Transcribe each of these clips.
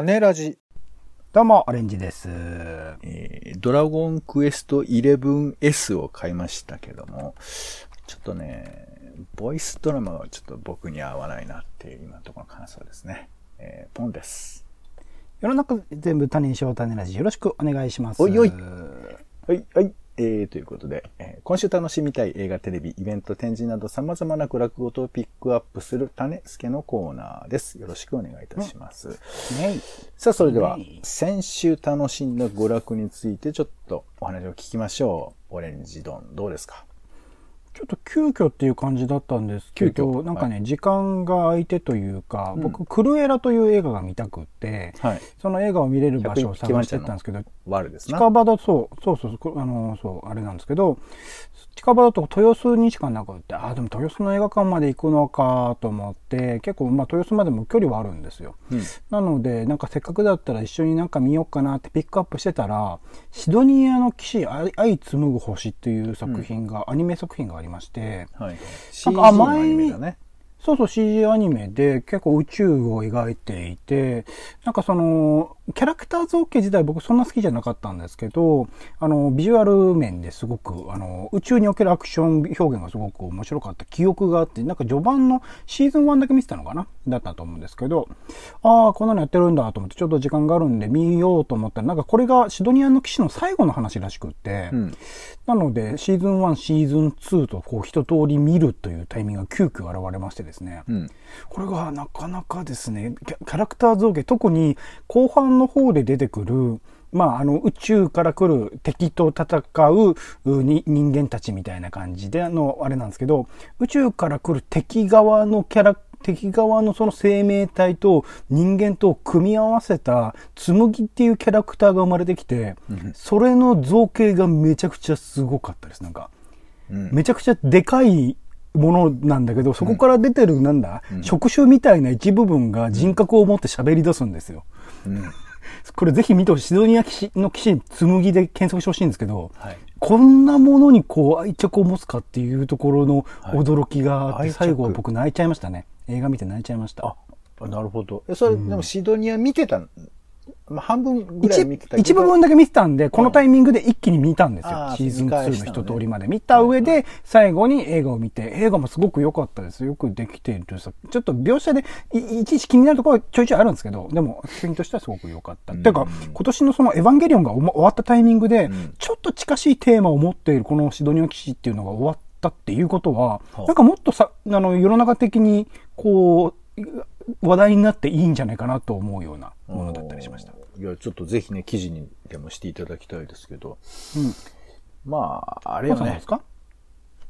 種ラジ。どうも、オレンジです。えードラゴンクエスト 11S を買いましたけども、ちょっとね、ボイスドラマがちょっと僕に合わないなっていう今のところの感想ですね。えーポンです。世の中全部種にしよう種ラジ。よろしくお願いします。おいおいはい、はい。えー、ということで、えー今週楽しみたい映画、テレビ、イベント、展示など様々な娯楽ごとをピックアップする種助のコーナーです。よろしくお願いいたします。ねいさあ、それでは先週楽しんだ娯楽についてちょっとお話を聞きましょう。オレンジドン、どうですか？ちょっと急遽っていう感じだったんですけ急遽ど、なんかね、時間が空いてというか、僕、クルエラという映画が見たくって、はい。その映画を見れる場所を探してたんですけど。近場だと、そう、そうそうあの、そう、あれなんですけど、近場だと豊洲にしかなくって、ああ、でも豊洲の映画館まで行くのかと思って、結構、まあ、豊洲までも距離はあるんですよ。うん。なので、なんかせっかくだったら一緒になんか見ようかなってピックアップしてたら、シドニアの騎士愛愛紡ぐ星っていう作品が、アニメ作品がありまして、はい。なんかのア前にね。そうそう CG アニメで結構宇宙を描いていて、なんかその、キャラクター造形自体僕そんな好きじゃなかったんですけど、あの、ビジュアル面ですごく、あの、宇宙におけるアクション表現がすごく面白かった記憶があって、なんか序盤のシーズン1だけ見てたのかな？だったと思うんですけど、ああ、こんなのやってるんだと思ってちょっと時間があるんで見ようと思ったら、なんかこれがシドニアの騎士の最後の話らしくって、うん。なので、シーズン1、シーズン2と、こう、一通り見るというタイミングが急遽現れましてですね。うん。これがなかなかですね、キャラクター造形、特に後半の方で出てくる、まあ、あの、宇宙から来る敵と戦う人間たちみたいな感じで、あの、あれなんですけど、宇宙から来る敵側のキャラ敵側のその生命体と人間とを組み合わせた紬っていうキャラクターが生まれてきて、それの造形がめちゃくちゃすごかったです。なんか、うん。めちゃくちゃでかいものなんだけど、そこから出てる、なんだ、触手みたいな一部分が人格を持って喋り出すんですよ。うん。これぜひ見てほしい。シドニア騎士の騎士、紬で検索してほしいんですけど、はい。こんなものにこう愛着を持つかっていうところの驚きがあって、最後は僕泣いちゃいましたね。映画見て泣いちゃいました。あ、なるほど。え、それ、でもシドニア見てた、まあ、半分ぐらい一見てたけど一部分だけ見てたんで、このタイミングで一気に見たんですよ。あーシーズン2見返したの一通りまで見た上で、最後に映画を見て、映画もすごく良かったです。よくできているさ。ちょっと描写でいいちいち気になるところはちょいちょいあるんですけど、でも、作品としてはすごく良かった。ていうか、今年のそのエヴァンゲリオンが終わったタイミングで、んちょっと近しいテーマを持っているこのシドニア騎士っていうのが終わったっていうことは、はあなんかもっとさ、あの、世の中的に、こう、話題になっていいんじゃないかなと思うようなものだったりしました。いや、ちょっとぜひね、記事にでもしていただきたいですけど。うん。まあ、あれよねです。か？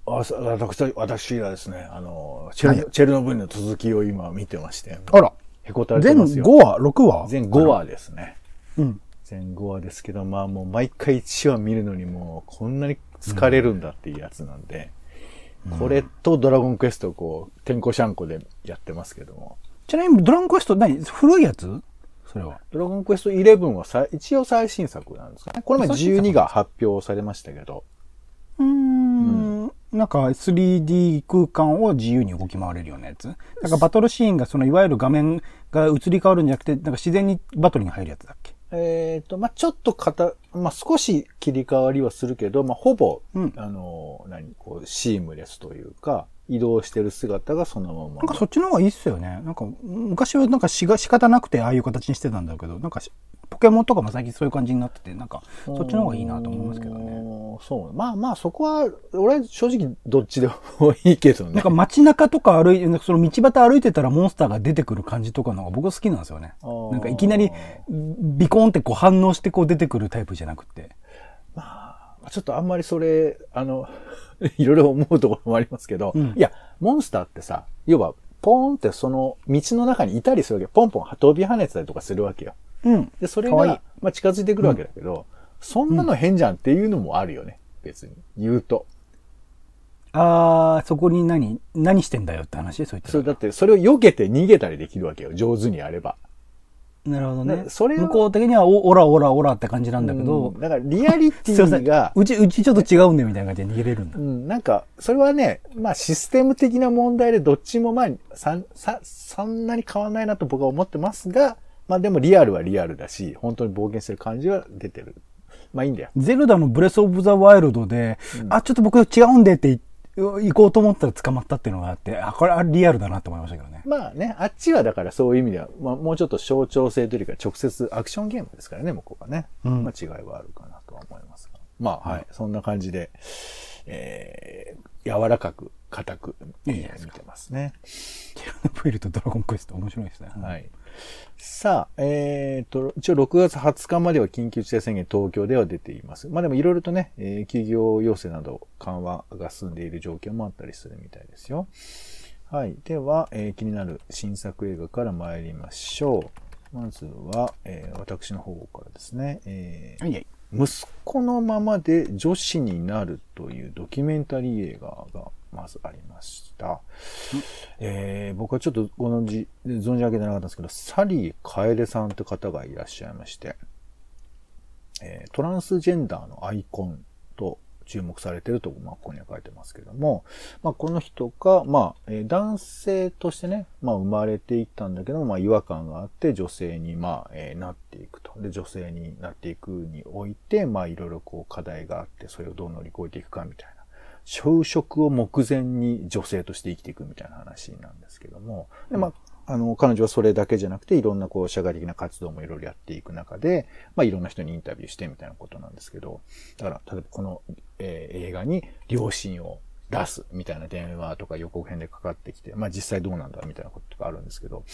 あさ私、私がですね、あの、チェルノ、チェルノブイリの続きを今見てまして。あら。へこたれて全ますよ。5話 ?6 話？全5話ですね。うん。全5話ですけど、まあもう毎回1話見るのにもうこんなに疲れるんだっていうやつなんで、これとドラゴンクエストをこう、てんこしゃんこでやってますけども、ちなみにドラゴンクエスト何？古いやつ？それは。ドラゴンクエスト11はさ一応最新作なんですかね。この前最新作。12が発表されましたけど、うーん。なんか 3D 空間を自由に動き回れるようなやつ？なんかバトルシーンがそのいわゆる画面が移り変わるんじゃなくて、なんか自然にバトルに入るやつだっけ？えっ、と、まあちょっとかた、まあ少し切り替わりはするけど、まあほぼ、うん。あの、何、こう、シームレスというか、移動してる姿がそのまま。なんかそっちの方がいいっすよね。なんか昔はなんかしが仕方なくてああいう形にしてたんだけど、なんかしポケモンとかも最近そういう感じになってて、なんかそっちの方がいいなと思いますけどね。ね。そう。まあまあそこは、俺は正直どっちでもいいけどね。なんか街中とか歩いて、なんかその道端歩いてたらモンスターが出てくる感じとかのが僕好きなんですよね。なんかいきなりビコーンってこう反応してこう出てくるタイプじゃなくて。まあ、ちょっとあんまりそれ、あの、いろいろ思うところもありますけど、うんいや、モンスターってさ、要は、ポーンってその道の中にいたりするわけ。ポンポン飛び跳ねてたりとかするわけよ。うん。で、それかわいいが、まあ近づいてくるわけだけど、そんなの変じゃんっていうのもあるよね。別に。言うと。あー、そこに何、何してんだよって話？そう言ってそれだって、それを避けて逃げたりできるわけよ。上手にやれば。なるほどね。それは向こう的にはお、オラオラオラって感じなんだけど、うんだからリアリティが、うち、うちちょっと違うんだよみたいな感じで逃げれるんだう。ん、なんか、それはね、まあシステム的な問題でどっちもまあ、さん、さ、そんなに変わんないなと僕は思ってますが、まあでもリアルはリアルだし、本当に冒険してる感じは出てる。まあいいんだよ。ゼルダのブレスオブザワイルドで、あ、ちょっと僕違うんでって言って行こうと思ったら捕まったっていうのがあって、あ、これはリアルだなと思いましたけどね。まあね、あっちはだからそういう意味では、まあもうちょっと象徴性というか直接アクションゲームですからね、向こうはね。うんまあ違いはあるかなとは思いますが。まあはい、そんな感じで、えー、柔らかく、硬く、見てますね。ティラノプイルとドラゴンクエスト面白いですね。はい。さあ、えー、と、一応6月20日までは緊急事態宣言東京では出ています。まあでもいろいろとね、えー企業要請など緩和が進んでいる状況もあったりするみたいですよ。はい。では、えー気になる新作映画から参りましょう。まずは、えー私の方からですね、えーはいはい。息子のままで女子になるというドキュメンタリー映画がまずありました。えー僕はちょっとご存知、存じ上げてなかったんですけど、サリー楓さんって方がいらっしゃいまして、えートランスジェンダーのアイコンと注目されてると、まあ、ここには書いてますけども、まあ、この人が、まあ、えー男性としてね、まあ、生まれていったんだけど、まあ、違和感があって、女性に、まあ、えーなっていくと。で、女性になっていくにおいて、まあ、いろいろこう、課題があって、それをどう乗り越えていくか、みたいな。就職を目前に女性として生きていくみたいな話なんですけども、で、まあ、あの、彼女はそれだけじゃなくて、いろんなこう、社会的な活動もいろいろやっていく中で、まあ、いろんな人にインタビューしてみたいなことなんですけど、だから、例えばこの、えー映画に両親を出すみたいな電話とか予告編でかかってきて、まあ実際どうなんだみたいなこととかあるんですけど、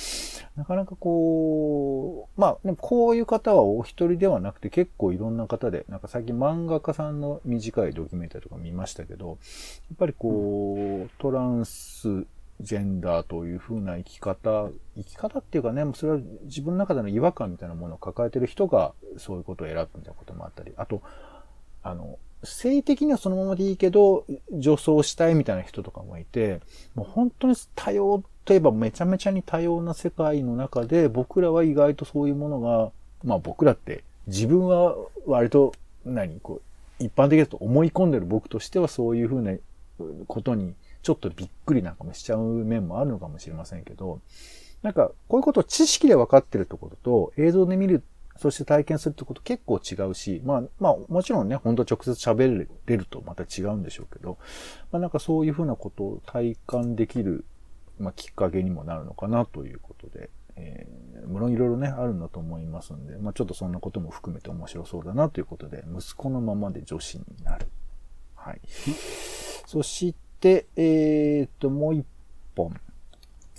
なかなかこう、まあでもこういう方はお一人ではなくて結構いろんな方で、なんか最近漫画家さんの短いドキュメンタリーとか見ましたけど、やっぱりこう、トランスジェンダーという風な生き方、生き方っていうかね、それは自分の中での違和感みたいなものを抱えてる人がそういうことを選ぶみたいなこともあったり、あと、あの、性的にはそのままでいいけど、女装したいみたいな人とかもいて、もう本当に多様といえばめちゃめちゃに多様な世界の中で、僕らは意外とそういうものが、まあ僕らって自分は割と何、こう、一般的だと思い込んでる僕としてはそういうふうなことにちょっとびっくりなんかもしちゃう面もあるのかもしれませんけど、なんかこういうことを知識で分かってるってことと映像で見るそして体験するってこと結構違うし、まあ、まあ、もちろんね、ほんと直接喋れるとまた違うんでしょうけど、まあなんかそういうふうなことを体感できる、まあきっかけにもなるのかなということで、えー、無論いろいろね、あるんだと思いますんで、まあちょっとそんなことも含めて面白そうだなということで、息子のままで女子になる。はい。そして、えー、っと、もう一本、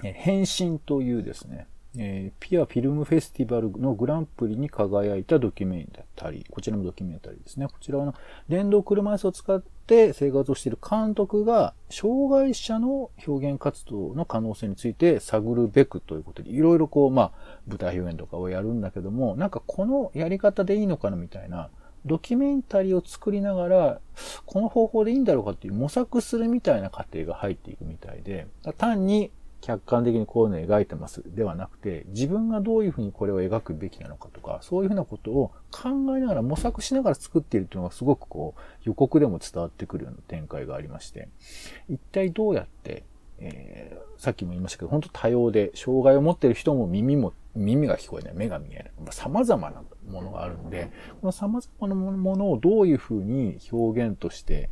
え変身というですね、えーピアフィルムフェスティバルのグランプリに輝いたドキュメンタリー。こちらもドキュメンタリーですね。こちらはあの電動車椅子を使って生活をしている監督が、障害者の表現活動の可能性について探るべくということで、いろいろこう、まあ、舞台表現とかをやるんだけども、なんかこのやり方でいいのかなみたいな、ドキュメンタリーを作りながら、この方法でいいんだろうかっていう模索するみたいな過程が入っていくみたいで、単に客観的にこういうのを描いてますではなくて、自分がどういうふうにこれを描くべきなのかとか、そういうふうなことを考えながら模索しながら作っているというのがすごくこう予告でも伝わってくるような展開がありまして、一体どうやって、えーさっきも言いましたけど、本当多様で、障害を持っている人も耳も、耳が聞こえない、目が見えない。様々なものがあるんで、この様々なものをどういうふうに表現として、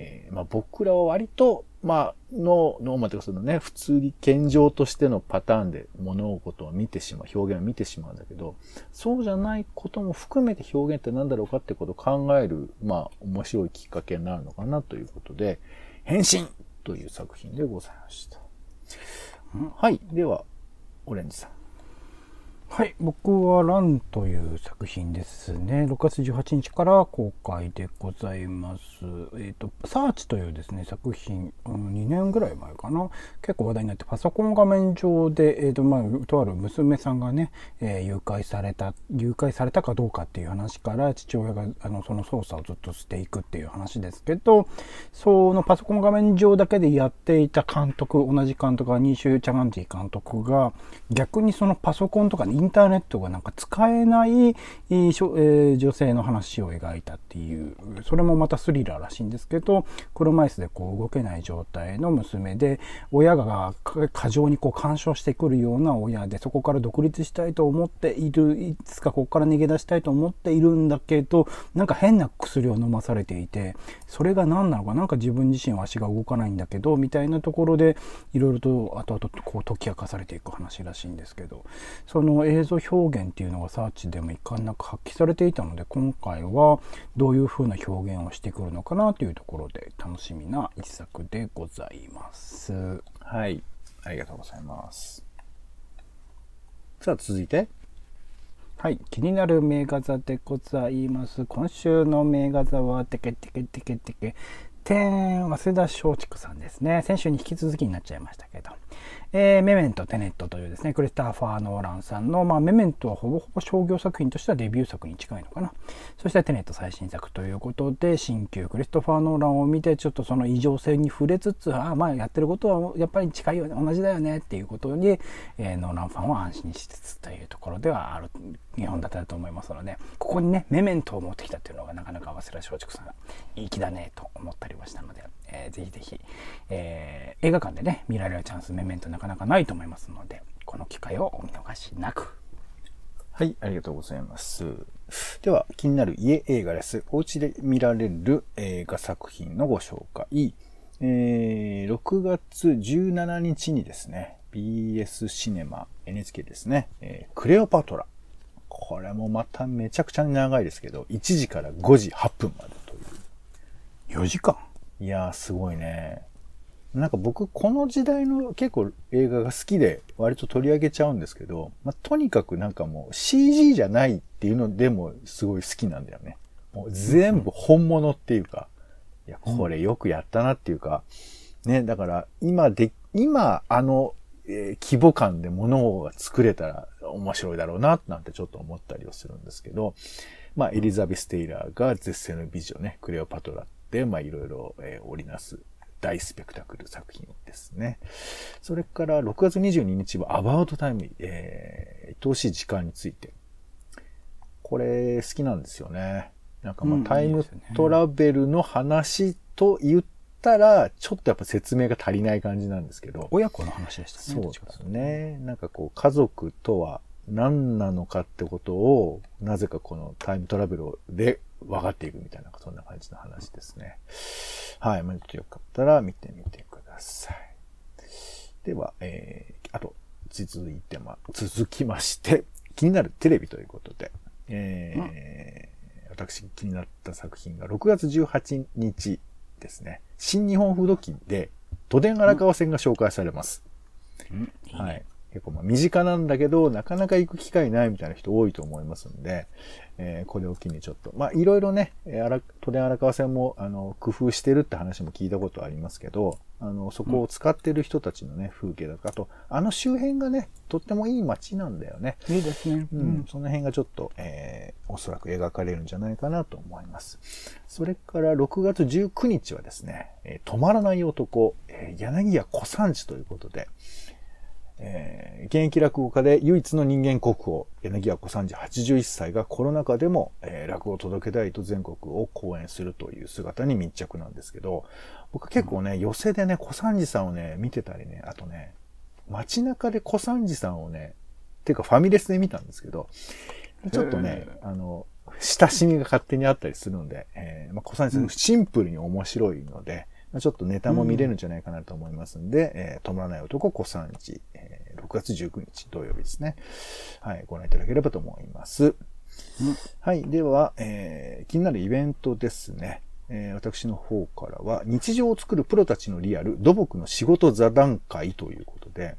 えーまあ、僕らは割と、まあ、の、ノーマというかそのね、普通に健常としてのパターンで物事を見てしまう、表現を見てしまうんだけど、そうじゃないことも含めて表現って何だろうかってことを考える、まあ、面白いきっかけになるのかなということで、変身という作品でございました。はい。では、オレンジさん。はい、僕はランという作品ですね。6月18日から公開でございます。えっ、と、サーチというですね、作品、うん、2年ぐらい前かな。結構話題になって、パソコン画面上で、えっ、と、まあ、とある娘さんがね、えー誘拐された、誘拐されたかどうかっていう話から、父親が、あの、その捜査をずっとしていくっていう話ですけど、そのパソコン画面上だけでやっていた監督、同じ監督が、ニーシュ・チャガンティ監督が、逆にそのパソコンとかインインターネットがなんか使えない、女性の話を描いたっていう、それもまたスリラーらしいんですけど、車椅子でこう動けない状態の娘で、親が過剰にこう干渉してくるような親で、そこから独立したいと思っている、いつかここから逃げ出したいと思っているんだけど、なんか変な薬を飲まされていて、それが何なのか、な？んか自分自身は足が動かないんだけど、みたいなところで、いろいろと後々こう解き明かされていく話らしいんですけど、その映像表現っていうのがサーチでもいかんなく発揮されていたので、今回はどういう風な表現をしてくるのかなというところで楽しみな一作でございます。はい。ありがとうございます。さあ、続いて。はい。気になる名画座でございます。今週の名画座は、テケテケテケテケ、天、早稲田松竹さんですね。先週に引き続きになっちゃいましたけど。えー、メメント、テネットというですね、クリスタファー・ノーランさんの、まあ、メメントはほぼほぼ商業作品としてはデビュー作に近いのかな。そしてテネット最新作ということで、新旧クリストファー・ノーランを見て、ちょっとその異常性に触れつつ、ああ、まあやってることはやっぱり近いよね、同じだよねっていうことに、えー、ノーランファンは安心しつつというところではある、日本だったと思いますので、ここにね、メメントを持ってきたっていうのがなかなか早稲田松竹さん、いい気だねと思ったりはしたので、えー、ぜひぜひ、えー、映画館でね、見られるチャンス、メメントなかなかないと思いますので、この機会をお見逃しなく。はい、ありがとうございます。では、気になる家映画です。お家で見られる映画作品のご紹介。えー、6月17日にですね、BS シネマ NHK ですね、えー、クレオパトラ。これもまためちゃくちゃ長いですけど、1時から5時8分までという。4時間いやー、すごいね。なんか僕、この時代の結構映画が好きで割と取り上げちゃうんですけど、まあ、とにかくなんかもう CG じゃないっていうのでもすごい好きなんだよね。もう全部本物っていうか、いや、これよくやったなっていうか、ね、だから今で、今あの、えー、規模感で物が作れたら面白いだろうな、なんてちょっと思ったりをするんですけど、まあ、エリザベス・テイラーが絶世の美女ね、クレオパトラっで、まあ、いろいろ、えー、織りなす大スペクタクル作品ですね。それから6月22日はアバウトタイム、えー、愛おしい時間について。これ好きなんですよね。なんかまあ、タイムトラベルの話と言ったら、ちょっとやっぱ説明が足りない感じなんですけど。親子の話でしたね。そうですね。なんかこう、家族とは何なのかってことを、なぜかこのタイムトラベルで分かっていくみたいな、そんな感じの話ですね。はい。まあ、よかったら見てみてください。では、えー、あと、続いてま、続きまして、気になるテレビということで、えー、うん、私気になった作品が6月18日ですね。新日本風土記で、都電荒川線が紹介されます。うん、はい。結構まあ身近なんだけど、なかなか行く機会ないみたいな人多いと思いますんで、えー、これを機にちょっと、まあいろいろね、都電荒川線もあの工夫してるって話も聞いたことありますけど、あの、そこを使ってる人たちのね、風景だとか、あと、あの周辺がね、とってもいい街なんだよね。いいですね。うん。うん、その辺がちょっと、えー、おそらく描かれるんじゃないかなと思います。それから6月19日はですね、えー、止まらない男、えー、柳家小三治ということで、えー、現役落語家で唯一の人間国宝、柳家小三治81歳がコロナ禍でも、えー、落語を届けたいと全国を講演するという姿に密着なんですけど、僕結構ね、寄席でね、小三治さんをね、見てたりね、あとね、街中で小三治さんをね、ていうかファミレスで見たんですけど、ちょっとね、あの、親しみが勝手にあったりするので、えー、まあ、小三治さん。シンプルに面白いので、ちょっとネタも見れるんじゃないかなと思いますんで、うん、えー、止まらない男小三治、えー、6月19日土曜日ですね。はい、ご覧いただければと思います。うん、はい、では、えー、気になるイベントですね。え、私の方からは、日常を作るプロたちのリアル、土木の仕事座談会ということで、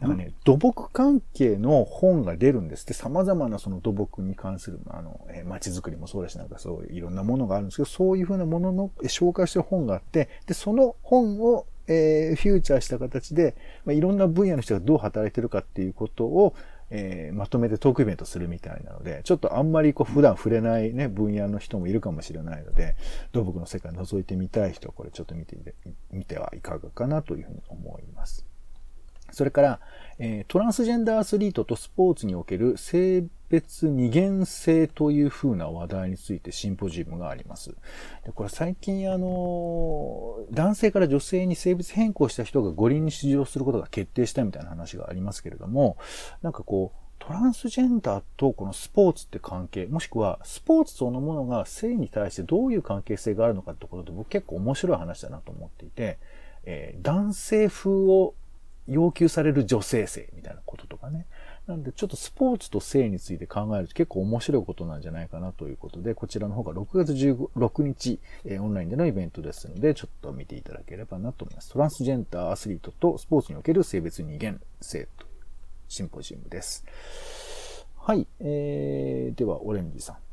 なんかね、土木関係の本が出るんですって、様々なその土木に関する、あの、えー、街づくりもそうだし、なんかそういういろんなものがあるんですけど、そういうふうなものの、えー、紹介してる本があって、で、その本を、えー、フューチャーした形で、まあ、いろんな分野の人がどう働いてるかっていうことを、えー、まとめてトークイベントするみたいなので、ちょっとあんまりこう普段触れないね、分野の人もいるかもしれないので、土木の世界を覗いてみたい人はこれちょっと見て、見てはいかがかなというふうに思います。それから、えトランスジェンダーアスリートとスポーツにおける性別二元性という風な話題についてシンポジウムがあります。でこれ最近あの、男性から女性に性別変更した人が五輪に出場することが決定したみたいな話がありますけれども、なんかこう、トランスジェンダーとこのスポーツって関係、もしくはスポーツそのものが性に対してどういう関係性があるのかってことで僕結構面白い話だなと思っていて、えー男性風を要求される女性性みたいなこととかね。なんでちょっとスポーツと性について考えると結構面白いことなんじゃないかなということで、こちらの方が6月16日、えーオンラインでのイベントですので、ちょっと見ていただければなと思います。トランスジェンダーアスリートとスポーツにおける性別二元性というシンポジウムです。はい、えー、では、オレンジさん。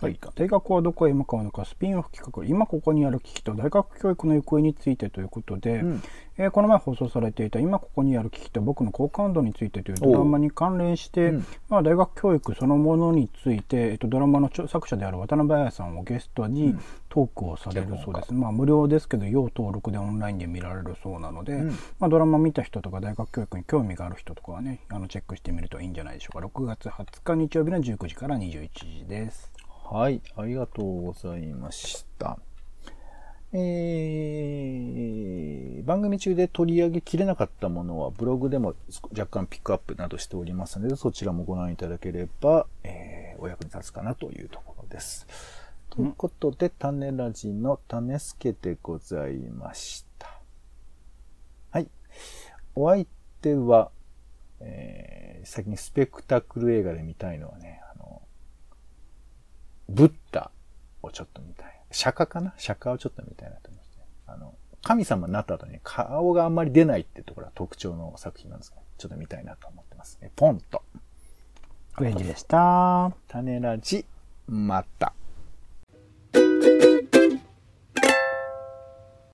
はい。大学はどこへ向かうのか、スピンオフ企画、今ここにある危機と大学教育の行方についてということで、うんえーこの前放送されていた今ここにある危機と僕の好感度についてというドラマに関連して、うんまあ、大学教育そのものについて、えっと、ドラマの著作者である渡辺彩さんをゲストにトークをされるそうです。まあ、無料ですけど、要登録でオンラインで見られるそうなので、うんまあ、ドラマ見た人とか大学教育に興味がある人とかはね、あのチェックしてみるといいんじゃないでしょうか。6月20日日曜日の19時から21時です。はい、ありがとうございました。えー、番組中で取り上げきれなかったものはブログでも若干ピックアップなどしておりますので、そちらもご覧いただければ、えー、お役に立つかなというところです。ということで、種ラジの種助でございました。はい。お相手は、えー、先にスペクタクル映画で見たいのはね、ブッダをちょっと見たい。釈迦かな？釈迦をちょっと見たいなと思いますね。あの、神様になった後に顔があんまり出ないってところが特徴の作品なんですけど、ちょっと見たいなと思ってますね。ポンと。オレンジでした。種ラジ、また。